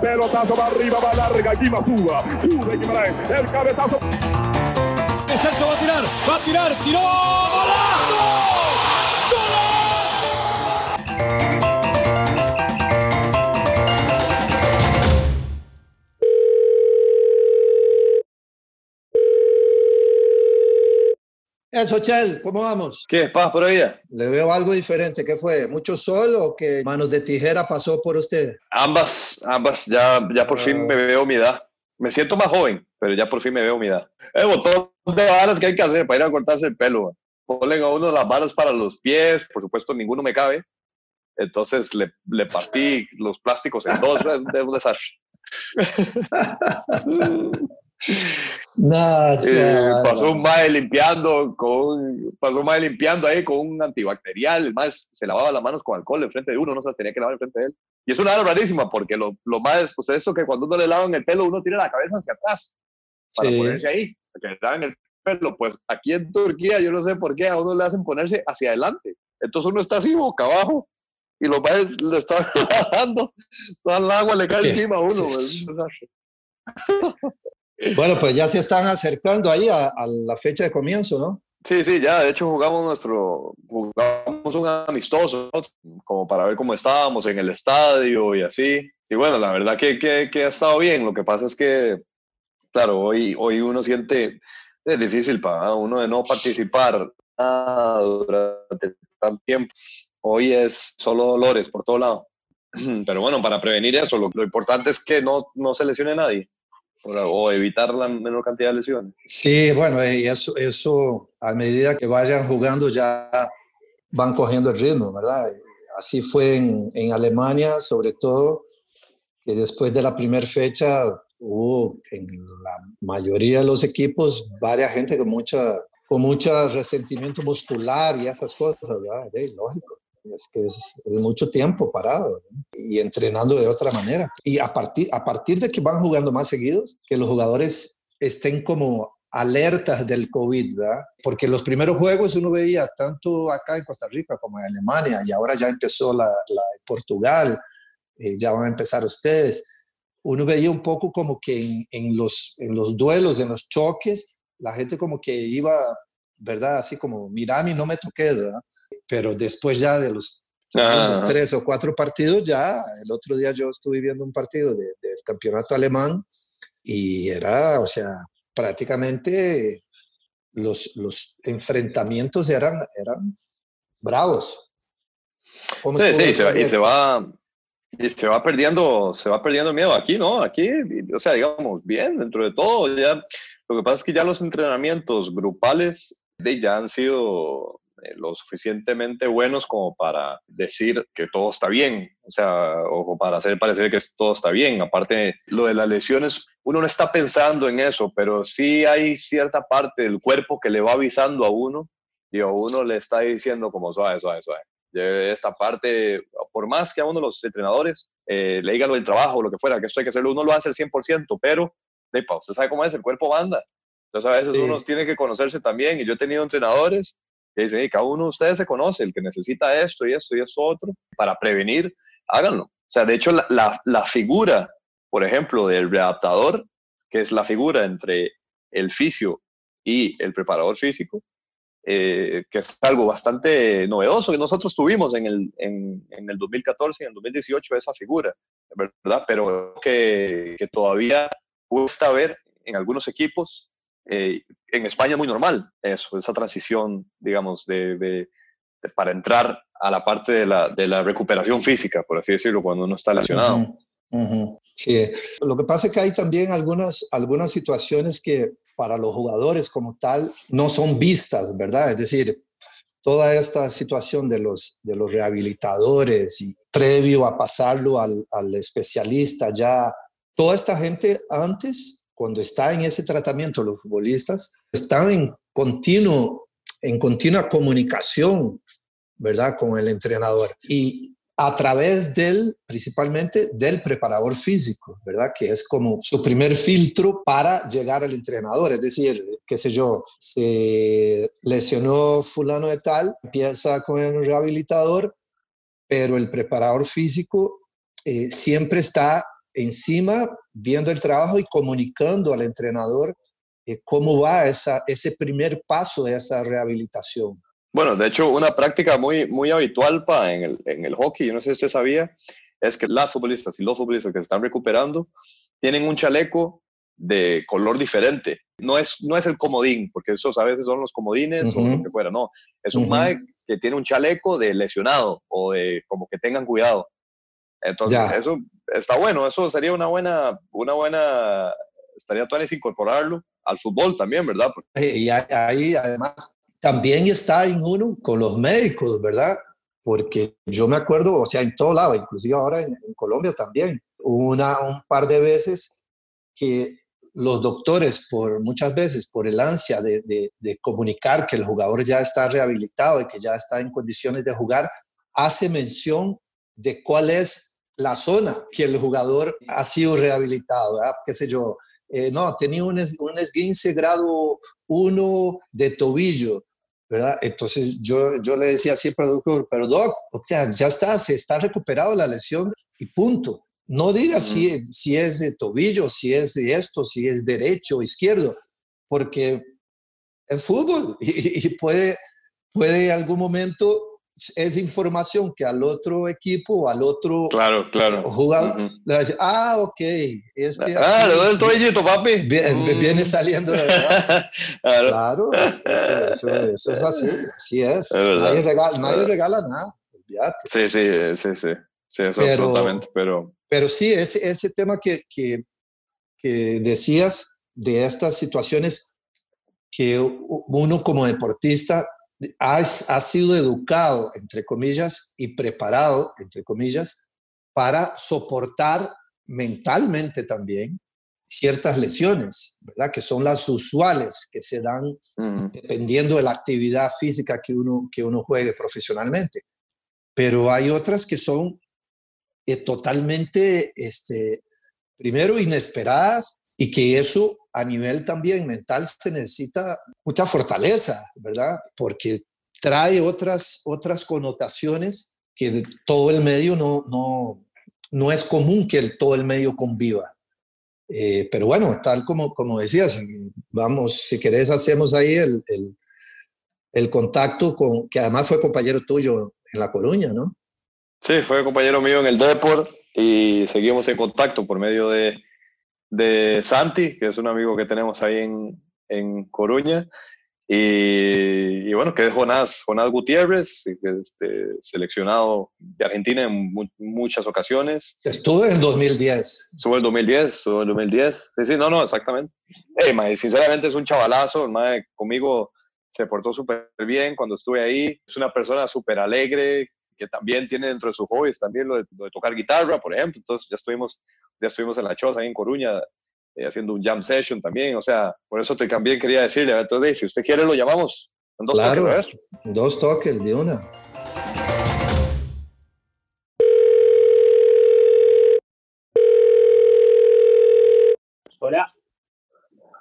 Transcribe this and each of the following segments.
Pelotazo va arriba, va larga, aquí Suba. Sube Guimaraes, el cabezazo. Celso va a tirar, va a tirar, tiró, golazo. Eso, Chel, ¿cómo vamos? ¿Qué paz por ahí? Le veo algo diferente. ¿Qué fue? ¿Mucho sol o que manos de tijera pasó por usted? Ambas, ambas. Ya, ya por fin me veo mi edad. Me siento más joven, pero ya por fin me veo mi edad. El botón de varas que hay que hacer para ir a cortarse el pelo. Ponen a uno las varas para los pies, por supuesto ninguno me cabe. Entonces le, le partí los plásticos en dos, es un desastre. No, eh, pasó un mae limpiando con pasó un mae limpiando ahí con un antibacterial el mae se lavaba las manos con alcohol enfrente de uno no se tenía que lavar enfrente de él. Y es una hora rarísima porque lo, lo más pues eso que cuando uno le lavan el pelo uno tira la cabeza hacia atrás para ponerse ahí que le lavan el pelo. Pues aquí en Turquía yo no sé por qué a uno le hacen ponerse hacia adelante. Entonces uno está así boca abajo y los maes le están lavando toda el agua le cae encima a uno. Bueno, pues ya se están acercando ahí a, la fecha de comienzo, ¿no? Sí, sí, ya, de hecho jugamos nuestro, jugamos un amistoso, como para ver cómo estábamos en el estadio y así. Y bueno, la verdad que, que, ha estado bien, lo que pasa es que, claro, hoy, hoy uno siente, es difícil para uno de no participar durante tanto tiempo. Hoy es solo dolores por todo lado. Pero bueno, para prevenir eso, lo, lo importante es que no, no se lesione nadie o evitar la menor cantidad de lesiones. Sí, bueno, y eso, eso a medida que vayan jugando ya van cogiendo el ritmo, ¿verdad? Así fue en, en Alemania, sobre todo, que después de la primera fecha hubo en la mayoría de los equipos varias gente con mucha con mucho resentimiento muscular y esas cosas, ¿verdad? lógico es que es, mucho tiempo parado y entrenando de otra manera. Y a partir, a partir de que van jugando más seguidos, que los jugadores estén como alertas del COVID, ¿verdad? Porque los primeros juegos uno veía tanto acá en Costa Rica como en Alemania y ahora ya empezó la, la Portugal, eh, ya van a empezar ustedes. Uno veía un poco como que en, los, en los duelos, en los choques, la gente como que iba, ¿verdad? Así como, mira, a mí no me toqué, ¿verdad? Pero después ya de los ah. tres o cuatro partidos, ya el otro día yo estuve viendo un partido del campeonato alemán y era, o sea, prácticamente los, los enfrentamientos eran, eran bravos. Sí, sí, se va, y se va, y se va perdiendo, se va perdiendo miedo aquí, ¿no? Aquí, o sea, digamos, bien, dentro de todo, ya, lo que pasa es que ya los entrenamientos grupales de, ya han sido eh, lo suficientemente buenos como para decir que todo está bien, o sea, o para hacer parecer que todo está bien. Aparte, lo de las lesiones, uno no está pensando en eso, pero sí hay cierta parte del cuerpo que le va avisando a uno y a uno le está diciendo como suave, suave, suave. Esta parte, por más que a uno los entrenadores eh, le digan lo del trabajo o lo que fuera, que esto hay que hacerlo, uno lo hace al 100%, pero, usted sabe cómo es, el cuerpo manda. Entonces a veces uno tiene que conocerse también y yo he tenido entrenadores que dicen, cada uno de ustedes se conoce, el que necesita esto y esto y esto otro, para prevenir, háganlo. O sea, de hecho, la, la, figura, por ejemplo, del readaptador, que es la figura entre el fisio y el preparador físico, eh, que es algo bastante novedoso que nosotros tuvimos en el, en, en el 2014 y en el 2018 esa figura, ¿verdad? Pero que, que todavía cuesta ver en algunos equipos eh, en España es muy normal eso, esa transición, digamos, de, para entrar a la parte de la, de la, recuperación física, por así decirlo, cuando uno está lesionado. Sí, lo que pasa es que hay también algunas, algunas situaciones que para los jugadores como tal no son vistas, ¿verdad? Es decir, toda esta situación de los, de los rehabilitadores y previo a pasarlo al, al especialista ya, toda esta gente antes cuando está en ese tratamiento los futbolistas, están en, continuo, en continua comunicación, ¿verdad?, con el entrenador. Y a través del, principalmente del preparador físico, ¿verdad? Que es como su primer filtro para llegar al entrenador. Es decir, qué sé yo, se lesionó fulano de tal, empieza con el rehabilitador, pero el preparador físico eh, siempre está encima viendo el trabajo y comunicando al entrenador eh, cómo va esa, ese primer paso de esa rehabilitación. Bueno, de hecho, una práctica muy, muy habitual pa, en, el, en el hockey, yo no sé si usted sabía, es que las futbolistas y los futbolistas que se están recuperando tienen un chaleco de color diferente. No es, no es el comodín, porque esos a veces son los comodines o lo que fuera, no. Es un uh que tiene un chaleco de lesionado o de como que tengan cuidado. Entonces, eso está bueno, eso sería una buena, una buena, estaría todo incorporarlo al fútbol también, ¿verdad? Y ahí además también está en uno con los médicos, ¿verdad? Porque yo me acuerdo, o sea, en todo lado, inclusive ahora en, Colombia también, una, un par de veces que los doctores, por muchas veces, por el ansia de, de, comunicar que el jugador ya está rehabilitado y que ya está en condiciones de jugar, hace mención de cuál es la zona que el jugador ha sido rehabilitado, ¿verdad? qué sé yo, eh, no, tenía un, un esguince grado 1 de tobillo, ¿verdad? Entonces yo, yo le decía siempre al doctor, pero doc, o sea, ya está, se está recuperado la lesión y punto. No diga si, si es de tobillo, si es de esto, si es derecho o izquierdo, porque es fútbol y, y puede, puede algún momento es información que al otro equipo o al otro claro, claro. jugador le va a decir, ah, ok, este ah, lo del toallito, papi. Viene, mm. saliendo de verdad. claro, eso, eso, es así, así es. nadie, regala, nadie regala nada, Sí, sí, sí, sí, sí, eso pero, absolutamente, pero... Pero sí, ese, ese tema que, que, que decías de estas situaciones que uno como deportista ha sido educado, entre comillas, y preparado, entre comillas, para soportar mentalmente también ciertas lesiones, ¿verdad? Que son las usuales que se dan dependiendo de la actividad física que uno, que uno juegue profesionalmente. Pero hay otras que son eh, totalmente, este, primero, inesperadas y que eso a nivel también mental se necesita mucha fortaleza, ¿verdad? Porque trae otras, otras connotaciones que todo el medio no, no, no es común que el, todo el medio conviva. Eh, pero bueno, tal como, como decías, vamos, si querés hacemos ahí el, el, el, contacto con, que además fue compañero tuyo en La Coruña, ¿no? Sí, fue compañero mío en el Deport y seguimos en contacto por medio de, de Santi, que es un amigo que tenemos ahí en, en Coruña. Y, bueno, que es Jonás, Jonás Gutiérrez, este, seleccionado de Argentina en muchas ocasiones. Estuvo en 2010. Estuvo en 2010, estuvo en 2010. Sí, sí, no, no, exactamente. Hey, sinceramente es un chavalazo, el conmigo se portó súper bien cuando estuve ahí. Es una persona súper alegre, que también tiene dentro de sus hobbies también lo de, tocar guitarra, por ejemplo. Entonces ya estuvimos, ya estuvimos en la choza ahí en Coruña eh, haciendo un jam session también. O sea, por eso te también quería decirle, entonces si usted quiere lo llamamos en dos claro, toques. Dos toques de una. Hola.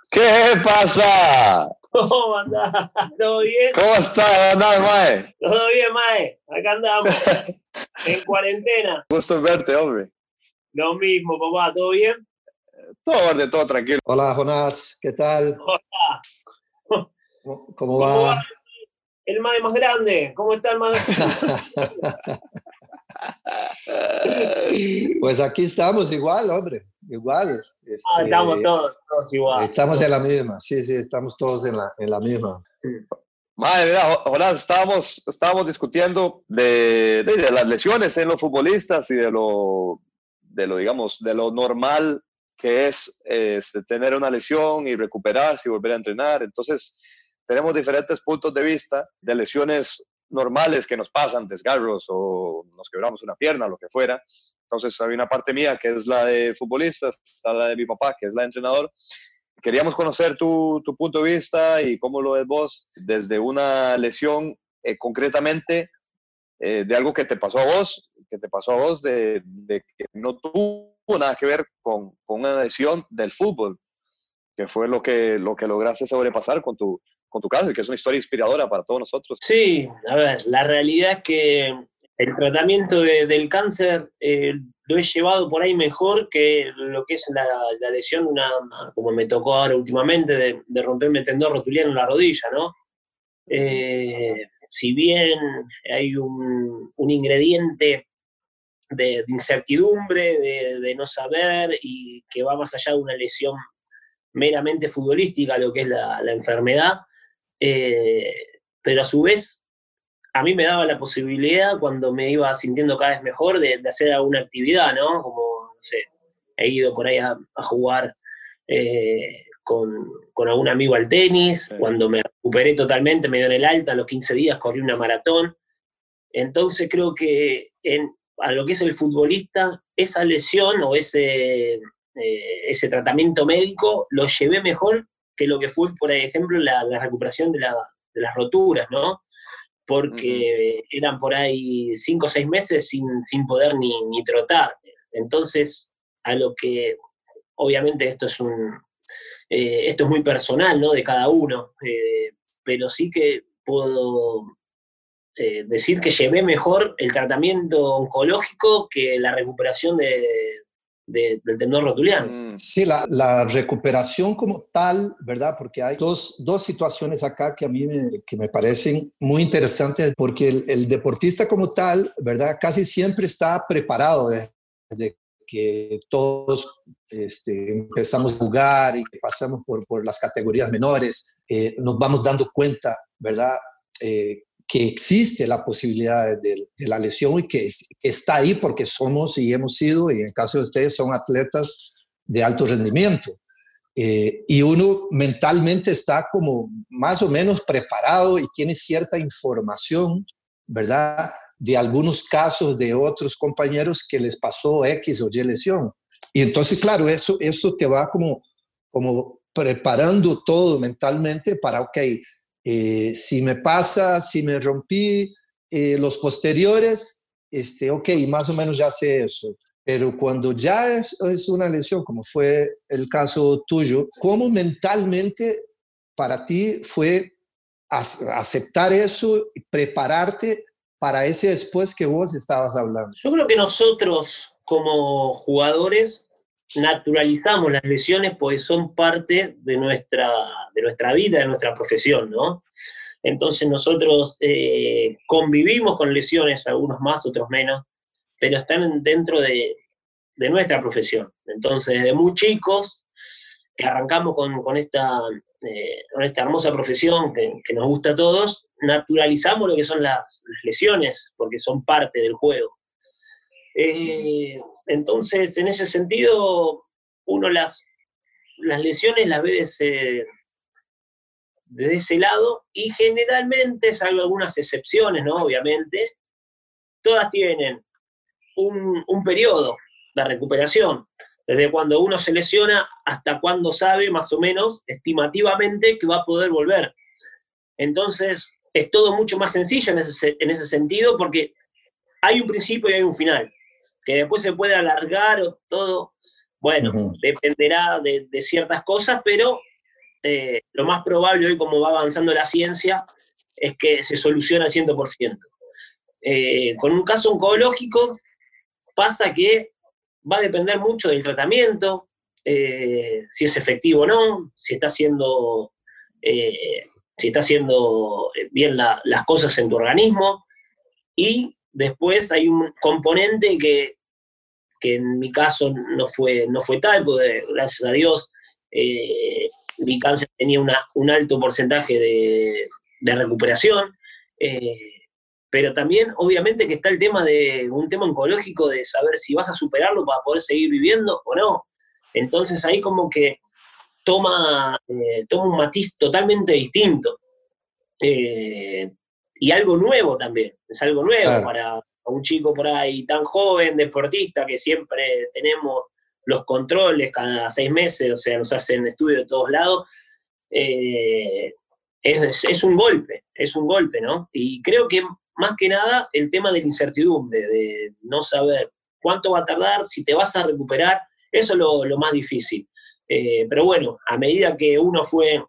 ¿Qué pasa? ¿Cómo andás? ¿Todo bien? ¿Cómo estás? ¿Andás, Mae? Todo bien, Mae. Acá andamos. en cuarentena. Gusto verte, hombre. Lo mismo, papá. ¿Todo bien? Todo verde, todo tranquilo. Hola, Jonás. ¿Qué tal? Hola. ¿Cómo, va? El Mae más grande. ¿Cómo está el Mae? pues aquí estamos igual, hombre. Igual. ah, estamos este, todos, todos, igual. Estamos en la misma, sí, sí, estamos todos en la, en la misma. Madre mira, Jonás, estábamos, estábamos discutiendo de, de, las lesiones en los futbolistas y de lo, de lo, digamos, de lo normal que es este, tener una lesión y recuperarse y volver a entrenar. Entonces, tenemos diferentes puntos de vista de lesiones normales que nos pasan, desgarros o nos quebramos una pierna, lo que fuera, entonces había una parte mía que es la de futbolistas, está la de mi papá que es la entrenador. Queríamos conocer tu, tu punto de vista y cómo lo ves vos desde una lesión eh, concretamente eh, de algo que te pasó a vos, que te pasó a vos de, de que no tuvo nada que ver con, con, una lesión del fútbol, que fue lo que, lo que lograste sobrepasar con tu, con tu caso, que es una historia inspiradora para todos nosotros. Sí, a ver, la realidad es que el tratamiento del cáncer eh, lo he llevado por ahí mejor que lo que es la, lesión, una, como me tocó ahora últimamente, de, de romperme el tendón rotuliano en la rodilla, ¿no? Eh, si bien hay un, ingrediente de, incertidumbre, de, no saber y que va más allá de una lesión meramente futbolística, lo que es la, enfermedad, eh, pero a su vez a mí me daba la posibilidad cuando me iba sintiendo cada vez mejor de, hacer alguna actividad, ¿no? Como, no sé, he ido por ahí a, jugar eh, con, algún amigo al tenis, cuando me recuperé totalmente, me dio en el alta, a los 15 días corrí una maratón. Entonces creo que en, a lo que es el futbolista, esa lesión o ese, eh, ese tratamiento médico lo llevé mejor que lo que fue, por ejemplo, la, recuperación de, de las roturas, ¿no? porque eran por ahí cinco o seis meses sin, poder ni, trotar. Entonces, a lo que, obviamente esto es un, eh, esto es muy personal, ¿no? De cada uno, eh, pero sí que puedo eh, decir que llevé mejor el tratamiento oncológico que la recuperación de, del tendón rotuliano. Mm. Sí, la, la, recuperación como tal, ¿verdad? Porque hay dos, dos situaciones acá que a mí me, que me parecen muy interesantes, porque el, el, deportista como tal, ¿verdad? Casi siempre está preparado desde que todos este, empezamos a jugar y pasamos por, por las categorías menores, eh, nos vamos dando cuenta, ¿verdad? Eh, que existe la posibilidad de, la lesión y que, está ahí porque somos y hemos sido, y en el caso de ustedes, son atletas de alto rendimiento. Eh, y uno mentalmente está como más o menos preparado y tiene cierta información, ¿verdad? De algunos casos de otros compañeros que les pasó X o Y lesión. Y entonces, claro, eso, eso te va como, como preparando todo mentalmente para, ok, eh, si me pasa, si me rompí eh, los posteriores, este, ok, más o menos ya sé eso. Pero cuando ya es, es una lesión, como fue el caso tuyo, ¿cómo mentalmente para ti fue aceptar eso y prepararte para ese después que vos estabas hablando? Yo creo que nosotros como jugadores naturalizamos las lesiones porque son parte de nuestra, de nuestra vida, de nuestra profesión, ¿no? Entonces nosotros eh, convivimos con lesiones, algunos más, otros menos, pero están dentro de, nuestra profesión. Entonces, desde muy chicos, que arrancamos con, esta, eh, esta hermosa profesión que, nos gusta a todos, naturalizamos lo que son las lesiones, porque son parte del juego. Eh, entonces, en ese sentido, uno las, las lesiones las ve desde, ese lado y generalmente, salvo algunas excepciones, ¿no? Obviamente, todas tienen un, un periodo de recuperación, desde cuando uno se lesiona hasta cuando sabe más o menos estimativamente que va a poder volver. Entonces, es todo mucho más sencillo en ese, en ese sentido porque hay un principio y hay un final que después se puede alargar o todo, bueno, dependerá de, ciertas cosas, pero eh, lo más probable hoy como va avanzando la ciencia es que se soluciona al 100%. Eh, con un caso oncológico pasa que va a depender mucho del tratamiento, eh, si es efectivo o no, si está haciendo, si está haciendo bien las cosas en tu organismo y después hay un componente que que en mi caso no fue, no fue tal, porque gracias a Dios eh, mi cáncer tenía un alto porcentaje de, recuperación. Eh, pero también, obviamente, que está el tema de un tema oncológico de saber si vas a superarlo para poder seguir viviendo o no. Entonces ahí como que toma, eh, toma un matiz totalmente distinto. y algo nuevo también, es algo nuevo para, un chico por ahí tan joven, deportista, que siempre tenemos los controles cada seis meses, o sea, nos hacen estudios de todos lados, eh, es, un golpe, es un golpe, ¿no? Y creo que más que nada el tema de la incertidumbre, de no saber cuánto va a tardar, si te vas a recuperar, eso es lo, más difícil. Eh, pero bueno, a medida que uno fue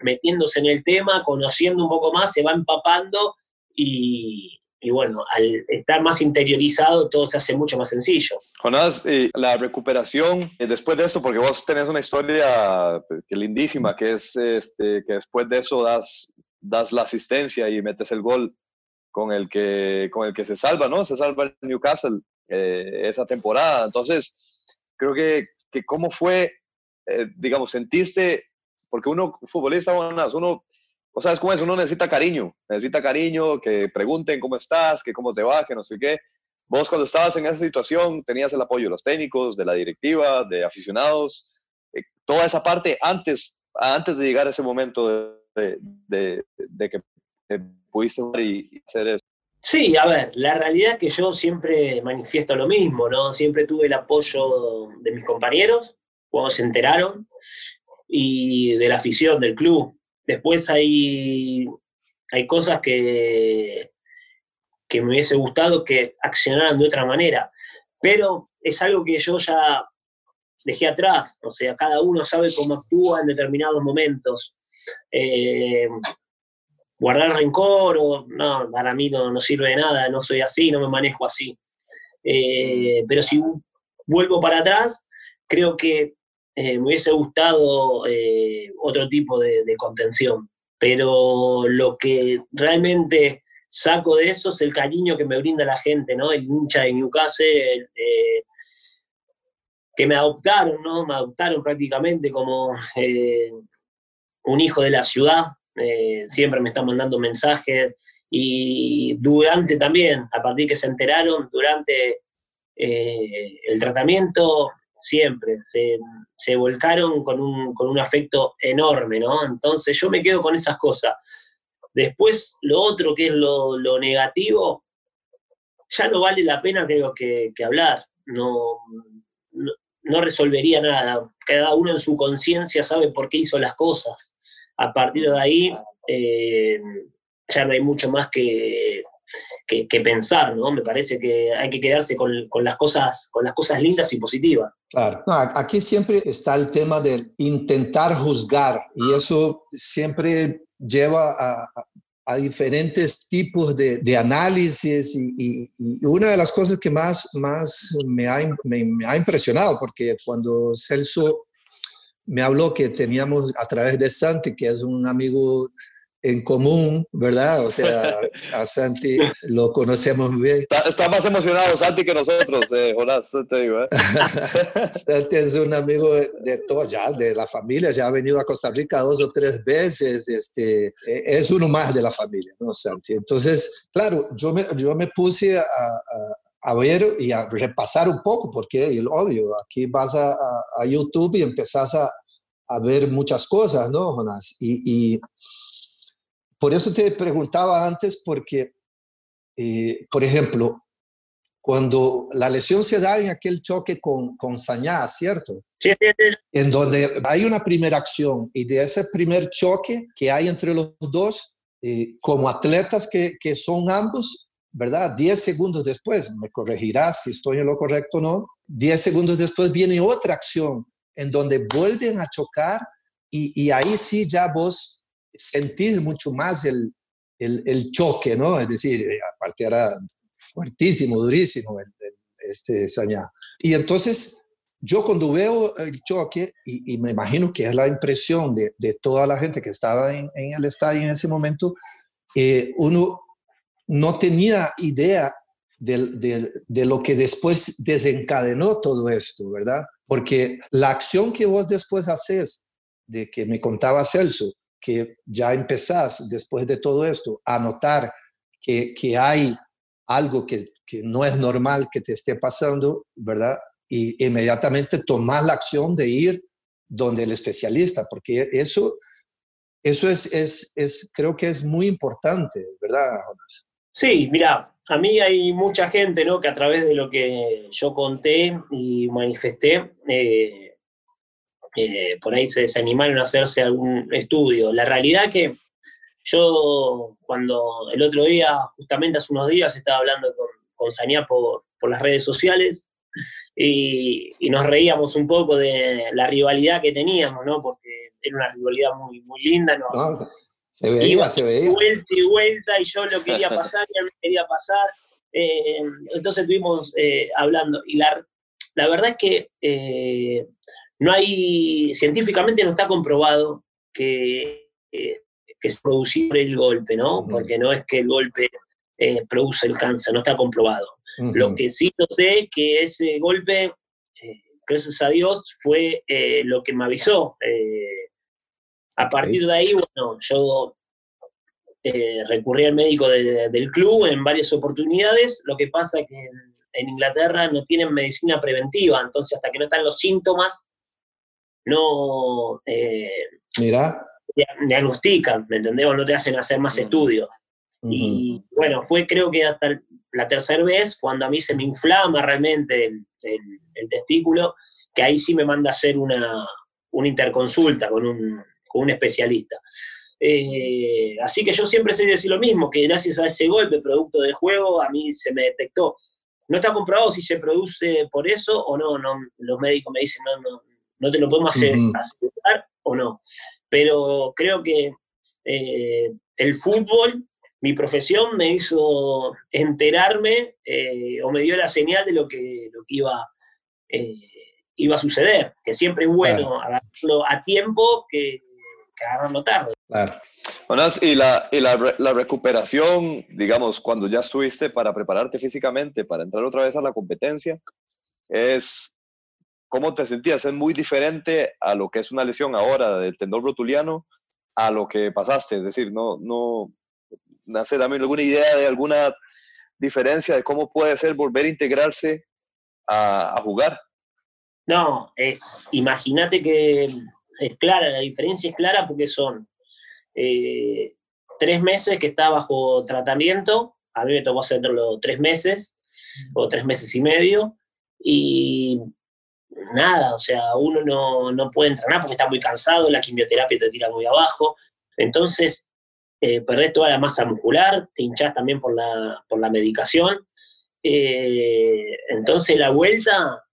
metiéndose en el tema, conociendo un poco más, se va empapando y, y bueno, al estar más interiorizado todo se hace mucho más sencillo. Jonás, la recuperación eh, después de esto, porque vos tenés una historia pues, lindísima, que es este, que después de eso das, das la asistencia y metes el gol con el que, con el que se salva, ¿no? Se salva el Newcastle eh, esa temporada. Entonces, creo que, que cómo fue, eh, digamos, sentiste, porque uno, futbolista, uno, o sea, es como es, uno necesita cariño, necesita cariño, que pregunten cómo estás, que cómo te va, que no sé qué. Vos cuando estabas en esa situación tenías el apoyo de los técnicos, de la directiva, de aficionados, eh, toda esa parte antes, antes de llegar a ese momento de, que pudiste y hacer eso. Sí, a ver, la realidad es que yo siempre manifiesto lo mismo, ¿no? Siempre tuve el apoyo de mis compañeros cuando se enteraron y de la afición del club. Después hay, hay cosas que, que me hubiese gustado que accionaran de otra manera. Pero es algo que yo ya dejé atrás. O sea, cada uno sabe cómo actúa en determinados momentos. Eh, guardar rencor o no, para mí no, no, sirve de nada, no soy así, no me manejo así. Eh, pero si vuelvo para atrás, creo que eh, me hubiese gustado otro tipo de, contención. Pero lo que realmente saco de eso es el cariño que me brinda la gente, ¿no? El hincha de Newcastle, eh, que me adoptaron, ¿no? Me adoptaron prácticamente como eh, un hijo de la ciudad, eh, siempre me están mandando mensajes y durante también, a partir que se enteraron, durante el tratamiento, siempre se, se volcaron con un, con un afecto enorme, ¿no? Entonces yo me quedo con esas cosas Después, lo otro que es lo, negativo, ya no vale la pena, creo, que, hablar. No, no, resolvería nada. Cada uno en su conciencia sabe por qué hizo las cosas. A partir de ahí, eh, ya no hay mucho más que, que, pensar, ¿no? Me parece que hay que quedarse con, las, cosas, con las cosas lindas y positivas. Claro, aquí siempre está el tema de intentar juzgar y eso siempre lleva a, a diferentes tipos de, de análisis y, y, una de las cosas que más, más me, ha, me, me ha impresionado, porque cuando Celso me habló que teníamos a través de Santi, que es un amigo en común, ¿verdad? O sea, a Santi lo conocemos bien. Está, más emocionado Santi que nosotros, eh, Jonás, te digo. ¿eh? Santi es un amigo de, todo ya, de la familia, ya ha venido a Costa Rica dos o tres veces, este, e, es uno más de la familia, ¿no, Santi? Entonces, claro, yo me, yo me puse a, a, ver y a repasar un poco, porque, obvio, aquí vas a, a YouTube y empezás a, a ver muchas cosas, ¿no, Jonás? y, y por eso te preguntaba antes, porque, eh, por ejemplo, cuando la lesión se da en aquel choque con, con Sañá, ¿cierto? Sí, sí, sí. En donde hay una primera acción y de ese primer choque que hay entre los dos, eh, como atletas que, que son ambos, ¿verdad? Diez segundos después, me corregirás si estoy en lo correcto o no, diez segundos después viene otra acción en donde vuelven a chocar y, y ahí sí ya vos sentir mucho más el, el, choque, ¿no? Es decir, eh, aparte era fuertísimo, durísimo este Sañá. Y entonces yo cuando veo el choque, y, me imagino que es la impresión de, de toda la gente que estaba en, en el estadio en ese momento, eh, uno no tenía idea de, de, lo que después desencadenó todo esto, ¿verdad? Porque la acción que vos después haces, de que me contaba Celso, que ya empezás después de todo esto a notar que, que hay algo que, que, no es normal que te esté pasando, ¿verdad? Y inmediatamente tomar la acción de ir donde el especialista, porque eso, eso es, es, es creo que es muy importante, ¿verdad, Jonas? Sí, mira, a mí hay mucha gente, ¿no? Que a través de lo que yo conté y manifesté, eh, eh, por ahí se, animaron a hacerse algún estudio. La realidad que yo cuando el otro día, justamente hace unos días, estaba hablando con, con por, por, las redes sociales y, y, nos reíamos un poco de la rivalidad que teníamos, ¿no? Porque era una rivalidad muy, muy linda. se veía, se veía. Vuelta y vuelta y yo lo quería pasar y él quería pasar. Eh, entonces estuvimos eh, hablando y la, la verdad es que eh, no hay, científicamente no está comprobado que, eh, que se produce el golpe, ¿no? Porque no es que el golpe eh, produce el cáncer, no está comprobado. Lo que sí sé es que ese golpe, gracias a Dios, fue lo que me avisó. a partir de ahí, bueno, yo recurrí al médico del club en varias oportunidades. Lo que pasa es que en Inglaterra no tienen medicina preventiva, entonces hasta que no están los síntomas, no eh, Mira. diagnostican, ¿me entendés? O no te hacen hacer más estudios. Y bueno, fue creo que hasta la tercera vez cuando a mí se me inflama realmente el, testículo, que ahí sí me manda a hacer una, interconsulta con un, con un especialista. Eh, así que yo siempre sé decir lo mismo, que gracias a ese golpe, producto del juego, a mí se me detectó no está comprobado si se produce por eso o no. no los médicos me dicen, no, no, no te lo podemos hacer, asegurar o no. Pero creo que eh, el fútbol, mi profesión, me hizo enterarme eh, o me dio la señal de lo que, lo que iba, eh, iba a suceder. Que siempre es bueno agarrarlo a tiempo que, que agarrarlo tarde. Claro y, la, y la, la, recuperación, digamos, cuando ya estuviste para prepararte físicamente, para entrar otra vez a la competencia, es cómo te sentías. Es muy diferente a lo que es una lesión ahora del tendón rotuliano a lo que pasaste. Es decir, no, no, nace, dame alguna idea de alguna diferencia de cómo puede ser volver a integrarse a, a jugar. No, es, imagínate que es clara, la diferencia es clara porque son eh, tres meses que está bajo tratamiento, a mí me tomó hacerlo tres meses o tres meses y medio, y nada, o sea, uno no, no puede entrenar porque está muy cansado, la quimioterapia te tira muy abajo, entonces eh, perdés toda la masa muscular, te hinchás también por la, por la medicación, eh, entonces la vuelta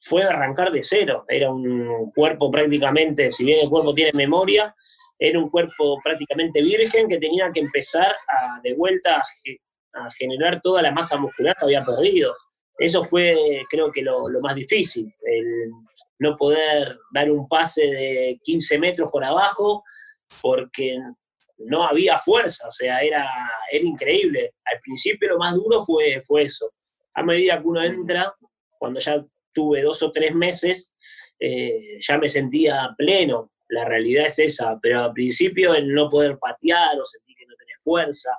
fue arrancar de cero, era un cuerpo prácticamente, si bien el cuerpo tiene memoria, era un cuerpo prácticamente virgen que tenía que empezar a, de vuelta a, generar toda la masa muscular que había perdido. Eso fue, creo que, lo, más difícil, el no poder dar un pase de 15 metros por abajo porque no había fuerza, o sea, era, era increíble. Al principio lo más duro fue, fue eso. A medida que uno entra, cuando ya tuve dos o tres meses, eh, ya me sentía pleno, la realidad es esa, pero al principio el no poder patear o sentir que no tenés fuerza,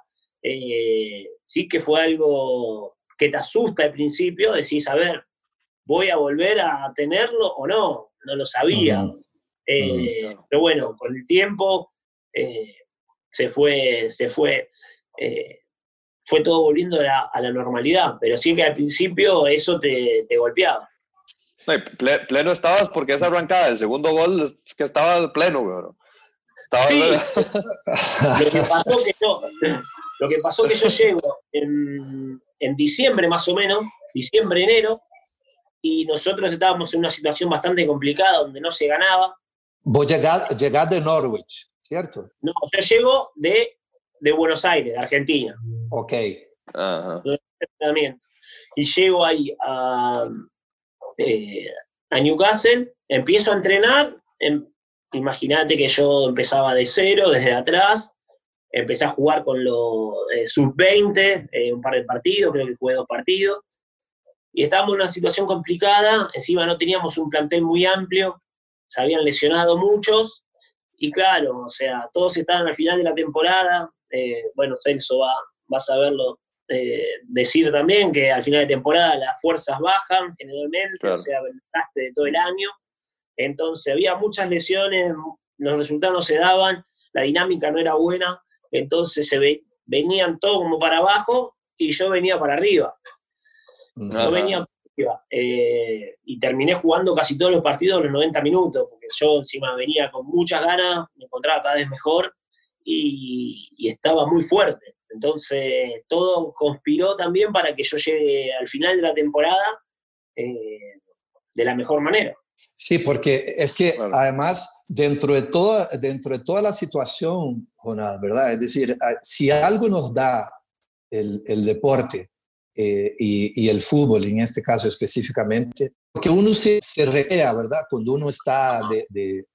eh, sí que fue algo que te asusta al principio, decís, a ver, ¿voy a volver a tenerlo o no? No lo sabía. Eh, pero bueno, con el tiempo eh, se fue, se fue, fue todo volviendo a la, normalidad, pero sí que al principio eso te golpeaba pleno estabas porque esa arrancada del segundo gol es que estaba pleno, güey. Sí. lo, que pasó que yo, lo que pasó que yo llego en, en diciembre más o menos, diciembre, enero, y nosotros estábamos en una situación bastante complicada donde no se ganaba. Vos llegás, de Norwich, ¿cierto? No, yo llego de, de Buenos Aires, de Argentina. Ok. Ajá. Y llego ahí a, eh, a Newcastle, empiezo a entrenar, em, imagínate que yo empezaba de cero, desde atrás, empecé a jugar con los eh, sub-20, eh, un par de partidos, creo que jugué dos partidos, y estábamos en una situación complicada, encima no teníamos un plantel muy amplio, se habían lesionado muchos, y claro, o sea, todos estaban al final de la temporada, bueno, Celso va, va a saberlo eh, decir también que al final de temporada las fuerzas bajan generalmente, o sea, el de todo el año. Entonces había muchas lesiones, los resultados no se daban, la dinámica no era buena, entonces se venían todos como para abajo y yo venía para arriba. Yo venía para arriba. Eh, y terminé jugando casi todos los partidos los 90 minutos, porque yo encima venía con muchas ganas, me encontraba cada vez mejor y estaba muy fuerte. Entonces, todo conspiró también para que yo llegue al final de la temporada eh, de la mejor manera. Sí, porque es que además, dentro de, toda, dentro de toda la situación, Jonás, ¿verdad? Es decir, si algo nos da el, el deporte eh, y, y, el fútbol en este caso específicamente, porque uno se, se recrea, ¿verdad? Cuando uno está de, de,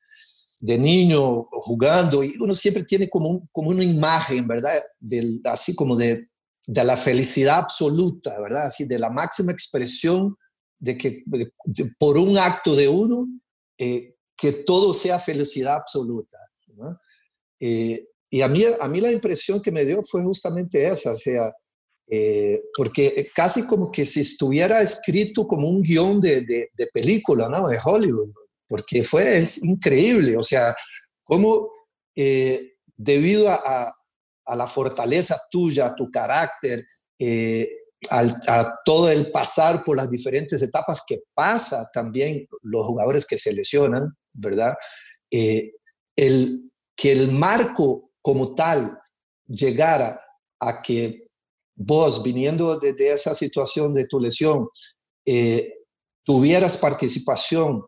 de, niño jugando y uno siempre tiene como, como una imagen, ¿verdad? Del, así como de, de la felicidad absoluta, ¿verdad? Así de la máxima expresión de que por un acto de uno, eh, que todo sea felicidad absoluta. Eh, y a mí, a mí la impresión que me dio fue justamente esa, o sea, eh, porque casi como que si estuviera escrito como un guion de, de, película, ¿no? De Hollywood, porque fue es increíble, o sea, como debido a, a, la fortaleza tuya, tu carácter, a todo el pasar por las diferentes etapas que pasa también los jugadores que se lesionan, ¿verdad? Eh, el, que el marco como tal llegara a que vos, viniendo de, esa situación de tu lesión, eh, tuvieras participación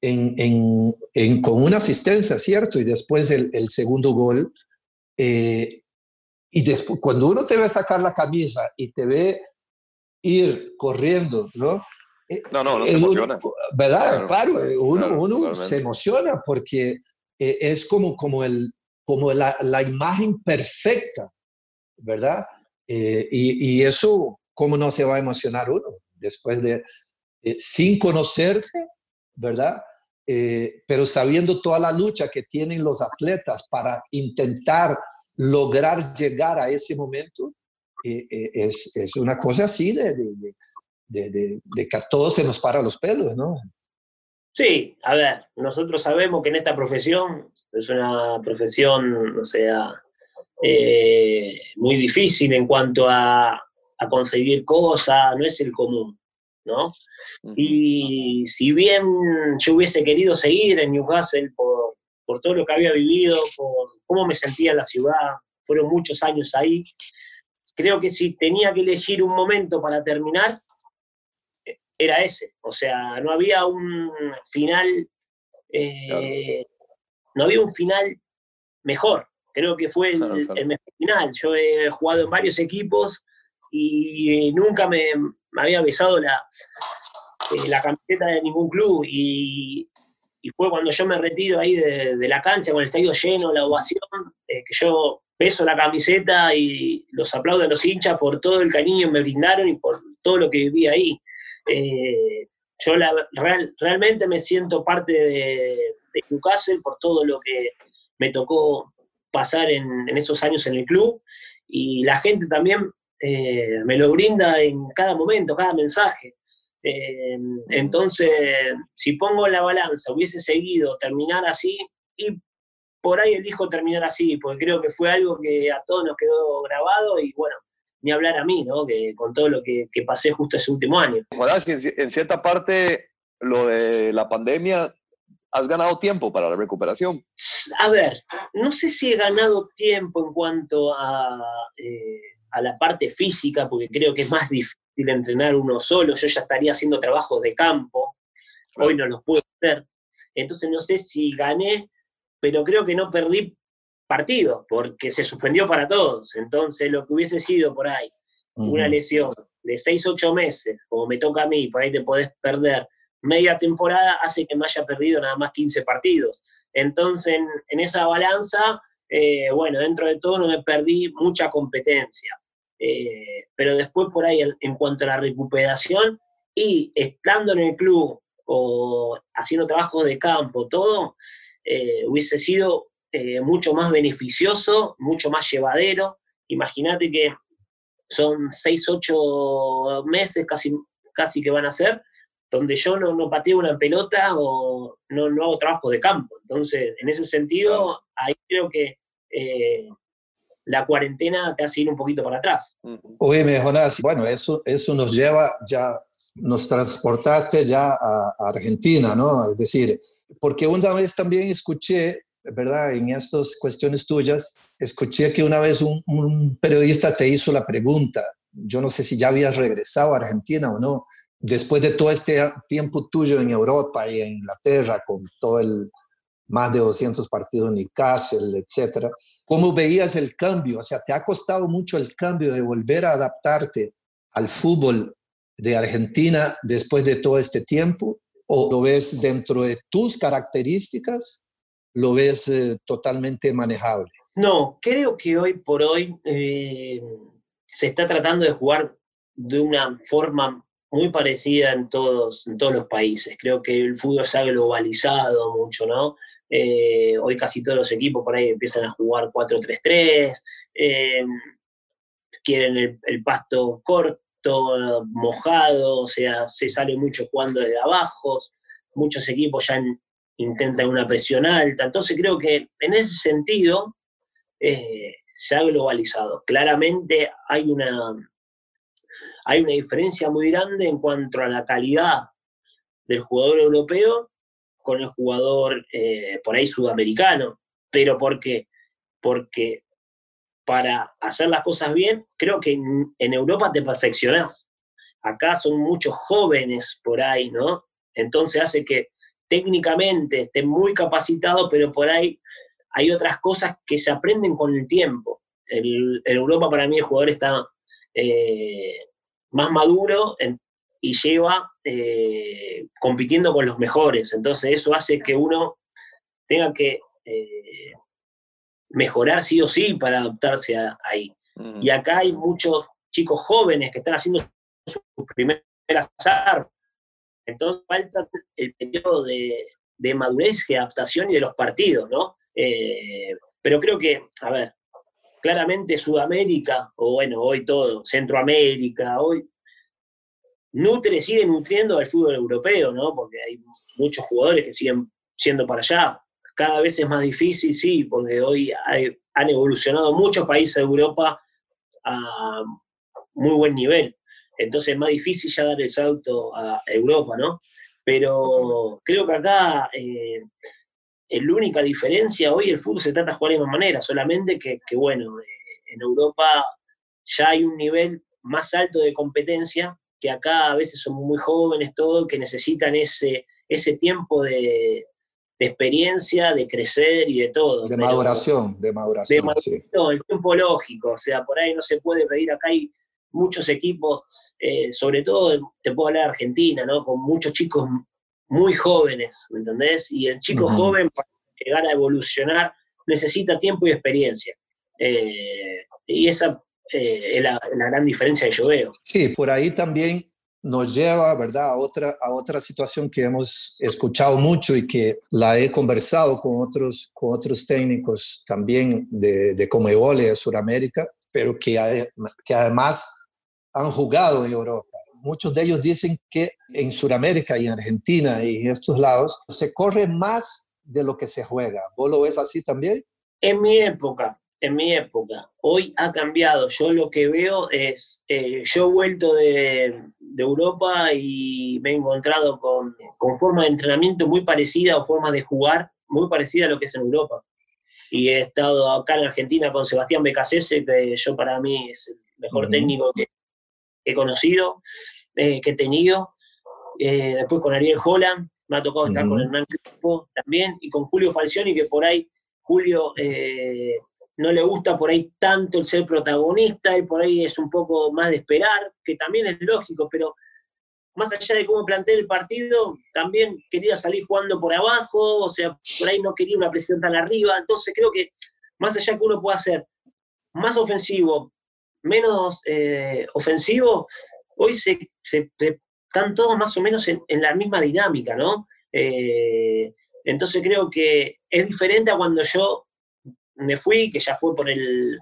en, con una asistencia, ¿cierto? Y después el, segundo gol. Eh, y después, cuando uno te ve sacar la camisa y te ve ir corriendo, ¿no? Eh, no, no, no se emociona. ¿Verdad? Claro, uno, se emociona porque eh, es como, como, el, como la, la imagen perfecta, ¿verdad? Eh, y, y, eso, ¿cómo no se va a emocionar uno después de, sin conocerte, ¿verdad? pero sabiendo toda la lucha que tienen los atletas para intentar lograr llegar a ese momento, eh, eh, es, es, una cosa así de, de, de, de, que a todos se nos para los pelos, ¿no? Sí, a ver, nosotros sabemos que en esta profesión es una profesión, o sea, eh, muy difícil en cuanto a, a, conseguir cosas, no es el común, ¿no? Y si bien yo hubiese querido seguir en Newcastle por, por todo lo que había vivido, por cómo me sentía en la ciudad, fueron muchos años ahí, creo que si tenía que elegir un momento para terminar, era ese. O sea, no había un final, eh, no había un final mejor. Creo que fue el, mejor final. Yo he jugado en varios equipos y nunca me, había besado la, eh, la camiseta de ningún club. Y, fue cuando yo me retiro ahí de, la cancha con el estadio lleno, la ovación, eh, que yo peso la camiseta y los aplaudo a los hinchas por todo el cariño que me brindaron y por todo lo que viví ahí. Eh, yo la, realmente me siento parte de, de, Newcastle por todo lo que me tocó pasar en, esos años en el club y la gente también eh, me lo brinda en cada momento, cada mensaje. Eh, entonces, si pongo en la balanza, hubiese seguido terminar así, y por ahí elijo terminar así, porque creo que fue algo que a todos nos quedó grabado y bueno, ni hablar a mí, ¿no? Que con todo lo que, pasé justo ese último año. en, cierta parte lo de la pandemia, has ganado tiempo para la recuperación. A ver, no sé si he ganado tiempo en cuanto a, eh, a la parte física, porque creo que es más difícil entrenar uno solo, yo ya estaría haciendo trabajos de campo, hoy no los puedo hacer, entonces no sé si gané pero creo que no perdí partido, porque se suspendió para todos. Entonces, lo que hubiese sido por ahí, una lesión de 6, 8 meses, como me toca a mí, por ahí te podés perder media temporada, hace que me haya perdido nada más 15 partidos. Entonces, en, esa balanza, eh, bueno, dentro de todo no me perdí mucha competencia. Eh, pero después por ahí, en cuanto a la recuperación y estando en el club o haciendo trabajos de campo, todo, eh, hubiese sido eh, mucho más beneficioso, mucho más llevadero. Imagínate que son 6, 8 meses casi, casi que van a ser, donde yo no, no pateo una pelota o no, no hago trabajo de campo. Entonces, en ese sentido, ahí creo que eh, la cuarentena te hace ir un poquito para atrás. Jonás, bueno, eso, eso nos lleva ya, nos transportaste ya a, Argentina, ¿no? Es decir, porque una vez también escuché, ¿verdad? En estas cuestiones tuyas, escuché que una vez un, periodista te hizo la pregunta, yo no sé si ya habías regresado a Argentina o no, después de todo este tiempo tuyo en Europa y en Inglaterra, con todo el más de 200 partidos en Newcastle, etcétera, ¿cómo veías el cambio? O sea, ¿te ha costado mucho el cambio de volver a adaptarte al fútbol de Argentina después de todo este tiempo? ¿O lo ves dentro de tus características? ¿Lo ves eh, totalmente manejable? No, creo que hoy por hoy eh, se está tratando de jugar de una forma muy parecida en todos, en todos los países. Creo que el fútbol se ha globalizado mucho, ¿no? Eh, hoy casi todos los equipos por ahí empiezan a jugar 4-3-3, quieren el, el, pasto corto, mojado, o sea, se sale mucho jugando desde abajo, muchos equipos ya intentan una presión alta, entonces creo que en ese sentido eh, se ha globalizado. Claramente hay una, hay una diferencia muy grande en cuanto a la calidad del jugador europeo con el jugador eh, por ahí sudamericano. ¿Pero por qué? Porque para hacer las cosas bien, creo que en, Europa te perfeccionás. Acá son muchos jóvenes por ahí, ¿no? Entonces hace que técnicamente estén muy capacitados, pero por ahí hay otras cosas que se aprenden con el tiempo. en Europa para mí el jugador está eh, más maduro y lleva eh, compitiendo con los mejores. Entonces eso hace que uno tenga que eh, mejorar sí o sí para adaptarse ahí. Mm. Y acá hay muchos chicos jóvenes que están haciendo sus primeras armas. Entonces falta el periodo de, madurez y adaptación y de los partidos, ¿no? Eh, pero creo que, a ver, claramente Sudamérica, o bueno, hoy todo, Centroamérica, hoy nutre, sigue nutriendo al fútbol europeo, ¿no? Porque hay muchos jugadores que siguen siendo para allá cada vez es más difícil, sí, porque hoy han evolucionado muchos países de Europa a muy buen nivel. Entonces es más difícil ya dar el salto a Europa, ¿no? Pero creo que acá eh, la única diferencia, hoy el fútbol se trata de jugar de una manera, solamente que, bueno, eh, en Europa ya hay un nivel más alto de competencia, que acá a veces son muy jóvenes, todo, que necesitan ese, ese tiempo de, de experiencia, de crecer y de todo. De maduración, de maduración. De maduración, el tiempo lógico, o sea, por ahí no se puede pedir, acá hay muchos equipos, eh, sobre todo te puedo hablar de Argentina, ¿no? Con muchos chicos muy jóvenes, ¿me entendés? Y el chico joven para llegar a evolucionar necesita tiempo y experiencia. Eh, y esa eh, es la, la gran diferencia que yo veo. Sí, por ahí también nos lleva, ¿verdad?, a otra, a otra situación que hemos escuchado mucho y que la he conversado con otros, con otros técnicos también de, de Comebol y de Sudamérica, pero que, que además han jugado en Europa. Muchos de ellos dicen que en Sudamérica y en Argentina y en estos lados se corre más de lo que se juega. ¿Vos lo ves así también? En mi época, en mi época. Hoy ha cambiado. Yo lo que veo es, eh, yo he vuelto de, Europa y me he encontrado con, con forma de entrenamiento muy parecida o forma de jugar muy parecida a lo que es en Europa. Y he estado acá en Argentina con Sebastián Becasese, que yo para mí es el mejor técnico que he conocido, eh, que he tenido. Eh, después con Ariel Holland, me ha tocado estar con Hernán Crespo también, y con Julio Falcioni, que por ahí Julio no le gusta por ahí tanto el ser protagonista, y por ahí es un poco más de esperar, que también es lógico, pero más allá de cómo plantea el partido, también quería salir jugando por abajo, o sea, por ahí no quería una presión tan arriba, entonces creo que más allá que uno pueda ser más ofensivo, menos eh, ofensivo, hoy se, están todos más o menos en, la misma dinámica, ¿no? Eh, entonces creo que es diferente a cuando yo me fui, que ya fue por el,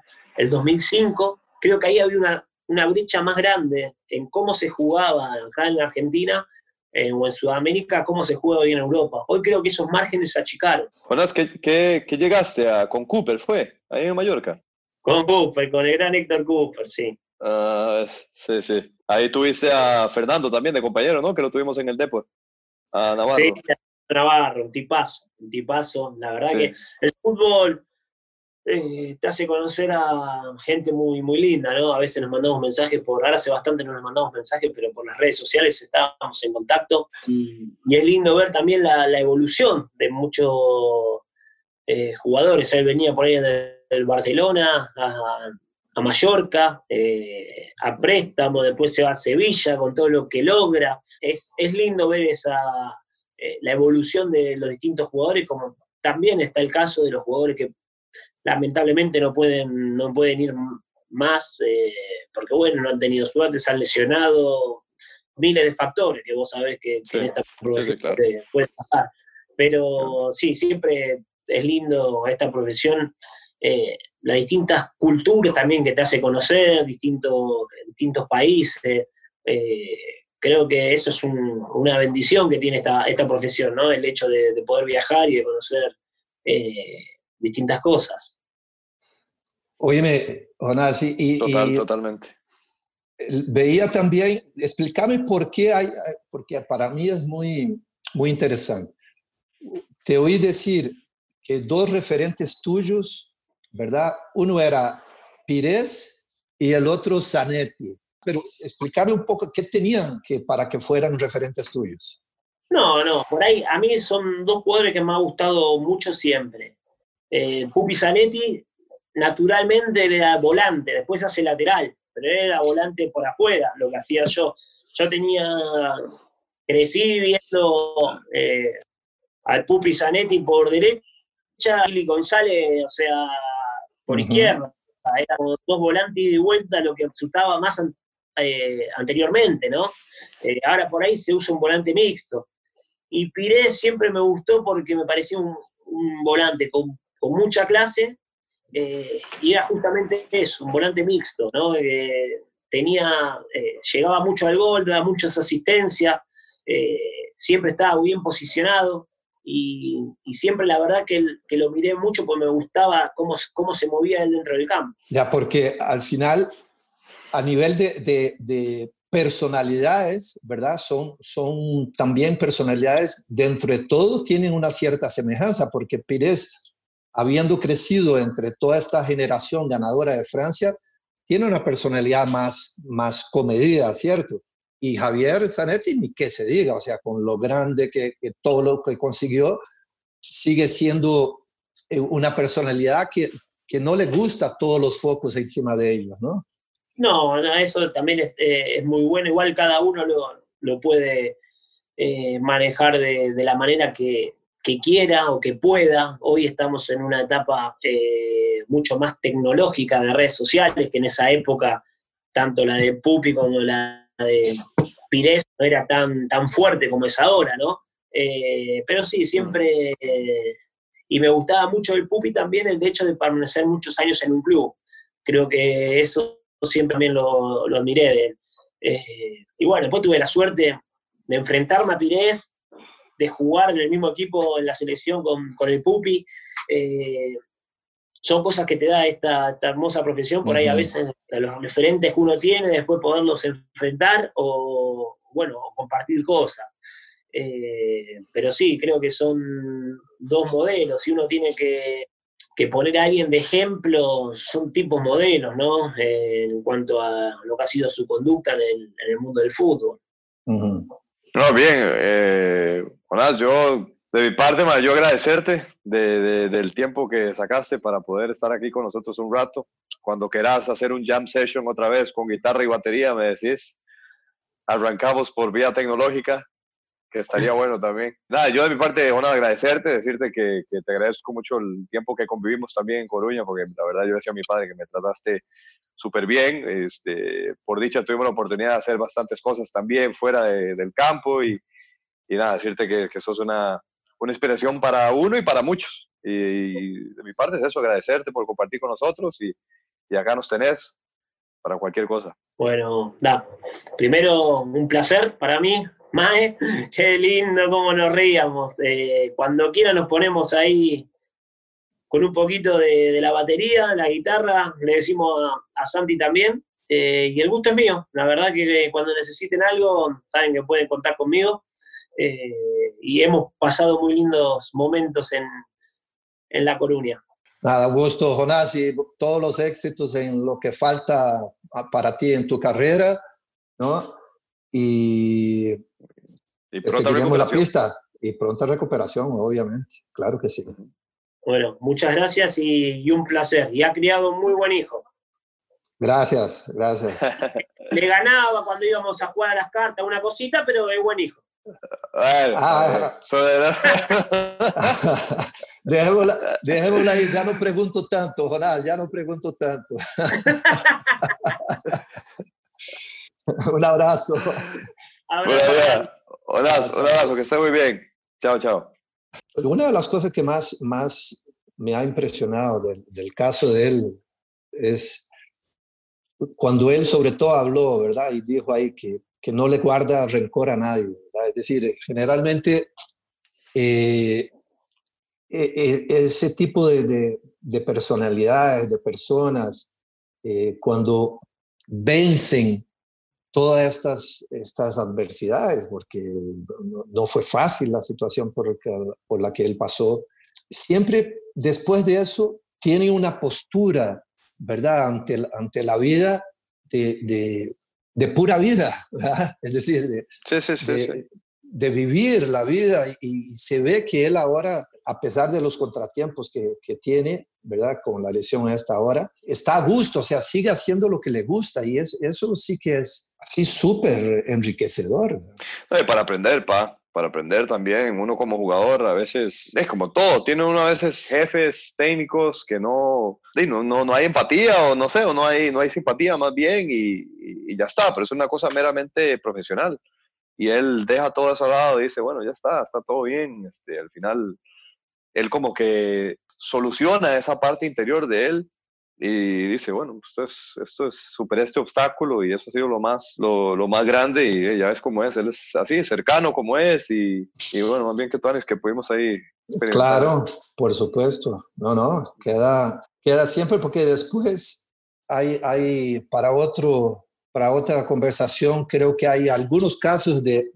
2005, creo que ahí había una, una, brecha más grande en cómo se jugaba acá en Argentina eh, o en Sudamérica, cómo se juega hoy en Europa. Hoy creo que esos márgenes se achicaron. Jonás, ¿qué, qué, llegaste a, con Cooper? ¿Fue ahí en Mallorca? Con Cooper, con el gran Héctor Cooper, sí. Ah, sí, sí. Ahí tuviste a Fernando también de compañero, ¿no? Que lo tuvimos en el Depor. A Navarro. Sí, Navarro, un tipazo, un tipazo. La verdad que el fútbol eh, te hace conocer a gente muy, muy linda, ¿no? A veces nos mandamos mensajes por, ahora hace bastante no nos mandamos mensajes, pero por las redes sociales estábamos en contacto y, es lindo ver también la, evolución de muchos eh, jugadores. Él venía por ahí del Barcelona a Mallorca, eh, a préstamo, después se va a Sevilla con todo lo que logra. Es, es lindo ver esa, la evolución de los distintos jugadores, como también está el caso de los jugadores que lamentablemente no pueden, no pueden ir más, eh, porque bueno, no han tenido suerte, se han lesionado, miles de factores que vos sabés que en esta profesión puede pasar. Pero sí, siempre es lindo esta profesión eh, las distintas culturas también que te hace conocer, distintos, distintos países. Eh, creo que eso es una bendición que tiene esta, esta profesión, ¿no? El hecho de, poder viajar y de conocer eh, distintas cosas. Óyeme, Jonás, y, totalmente. Veía también, explícame por qué hay, porque para mí es muy, muy interesante. Te oí decir que dos referentes tuyos ¿verdad? Uno era Pires y el otro Zanetti. Pero explícame un poco qué tenían que, para que fueran referentes tuyos. No, no, por ahí a mí son dos jugadores que me ha gustado mucho siempre. Eh, Pupi Zanetti naturalmente era volante, después hace lateral, pero era volante por afuera, lo que hacía yo. Yo tenía, crecí viendo eh, al Pupi Zanetti por derecha, y González, o sea, por izquierda. Eran dos volantes de vuelta, lo que resultaba más eh, anteriormente, ¿no? Eh, ahora por ahí se usa un volante mixto. Y Pires siempre me gustó porque me parecía un, volante con, mucha clase eh, y era justamente eso, un volante mixto, ¿no? tenía, llegaba mucho al gol, daba muchas asistencias, siempre estaba bien posicionado y, siempre la verdad que, que, lo miré mucho porque me gustaba cómo, cómo se movía él dentro del campo. Ya, porque al final, a nivel de, de, personalidades, ¿verdad? Son, son también personalidades, dentro de todos tienen una cierta semejanza, porque Pires, habiendo crecido entre toda esta generación ganadora de Francia, tiene una personalidad más, más comedida, ¿cierto? Y Javier Zanetti, ni que se diga, o sea, con lo grande que, todo lo que consiguió, sigue siendo eh, una personalidad que, que no le gusta todos los focos encima de ellos, ¿no? No, eso también es, eh, es muy bueno, igual cada uno lo, lo puede eh, manejar de, de, la manera que, que, quiera o que pueda. Hoy estamos en una etapa mucho más tecnológica de redes sociales que en esa época, tanto la de Pupi como la de Pires no era tan, tan fuerte como es ahora, ¿no? Eh, pero sí, siempre, y me gustaba mucho el Pupi también el hecho de permanecer muchos años en un club. Creo que eso siempre también lo, lo admiré de él. Eh, y bueno, después tuve la suerte de enfrentarme a Pires, de jugar en el mismo equipo en la selección con, con el Pupi. Eh, son cosas que te da esta, hermosa profesión, por ahí a veces los referentes que uno tiene, después poderlos enfrentar o, bueno, compartir cosas. Eh, pero sí, creo que son dos modelos. Si uno tiene que, poner a alguien de ejemplo, son tipos modelos, ¿no? Eh, en cuanto a lo que ha sido su conducta en el, mundo del fútbol. No, bien. Eh, yo de mi parte, yo agradecerte de, del tiempo que sacaste para poder estar aquí con nosotros un rato. Cuando quieras hacer un jam session otra vez con guitarra y batería, me decís. Arrancamos por vía tecnológica, que estaría bueno también. Nada, yo de mi parte, bueno, agradecerte, decirte que, que, te agradezco mucho el tiempo que convivimos también en Coruña, porque la verdad yo decía a mi padre que me trataste súper bien. Este, por dicha tuvimos la oportunidad de hacer bastantes cosas también fuera del campo y, y nada, decirte que, que sos una, una inspiración para uno y para muchos. Y, de mi parte es eso, agradecerte por compartir con nosotros y, y acá nos tenés para cualquier cosa. Bueno, da. Primero, un placer para mí, Mae. Qué lindo cómo nos reíamos. Eh, cuando quiera nos ponemos ahí con un poquito de, la batería, la guitarra, le decimos a, Santi también. Eh, y el gusto es mío. La verdad que cuando necesiten algo, saben que pueden contar conmigo. Eh, y hemos pasado muy lindos momentos en, en La Coruña. Nada, gusto, Jonás, y todos los éxitos en lo que falta para ti en tu carrera, ¿no? Y, y seguiremos la pista y pronta recuperación, obviamente, claro que sí. Bueno, muchas gracias y, y, un placer. Y ha criado un muy buen hijo. Gracias, gracias. Le ganaba cuando íbamos a jugar a las cartas, una cosita, pero es buen hijo. Ah, dejémosla, ahí, ya no pregunto tanto, Jonás, ya no pregunto tanto. un abrazo. Un abrazo, que esté muy bien. Chao, chao. Una de las cosas que más, más me ha impresionado del, del caso de él es cuando él sobre todo habló, ¿verdad? Y dijo ahí que, que no le guarda rencor a nadie, ¿verdad? Es decir, generalmente eh, e, e, ese tipo de, de, personalidades, de personas, eh, cuando vencen todas estas, estas adversidades, porque no, fue fácil la situación por, por la que él pasó, siempre después de eso tiene una postura ¿verdad? Ante, ante la vida de, de, pura vida, ¿verdad? Es decir, de, de, vivir la vida y, se ve que él ahora, a pesar de los contratiempos que, que tiene, ¿verdad? Con la lesión a esta hora, está a gusto, o sea, sigue haciendo lo que le gusta y es, eso sí que es así súper enriquecedor. para aprender, pa para aprender también. Uno como jugador a veces es como todo, tiene uno a veces jefes técnicos que no, no, no, no hay empatía o no sé, o no hay, no hay simpatía más bien y, ya está, pero es una cosa meramente profesional. Y él deja todo eso al lado y dice, bueno, ya está, está todo bien. Este, al final, él como que soluciona esa parte interior de él y dice, bueno, esto es, esto es superar este obstáculo y eso ha sido lo más, lo, lo más grande y eh, ya ves cómo es, él es así, cercano como es y, y bueno, más bien que tú, que pudimos ahí. Claro, por supuesto, no, no, queda, queda siempre porque después hay, hay para, otro, para otra conversación, creo que hay algunos casos de,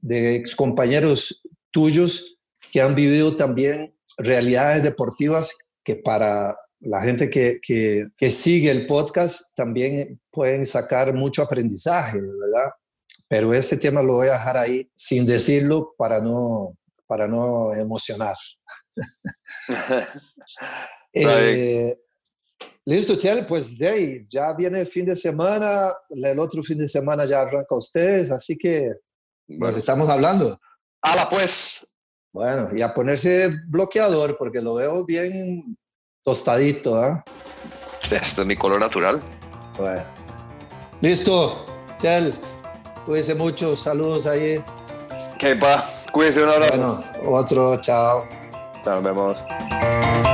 de excompañeros tuyos que han vivido también realidades deportivas que para la gente que, que, sigue el podcast también pueden sacar mucho aprendizaje, ¿verdad? Pero este tema lo voy a dejar ahí sin decirlo para no, para no emocionar. eh, listo, Chel, pues de ahí, ya viene el fin de semana, el otro fin de semana ya arranca ustedes, así que nos estamos hablando. ¡Hala pues! Bueno, y a ponerse bloqueador, porque lo veo bien Tostadito, ¿ah? Este es mi color natural. Bueno. Listo. Chel, cuídense mucho. Saludos ahí. Que pa. Cuídense un abrazo. Bueno, otro. Chao. Chao, nos vemos.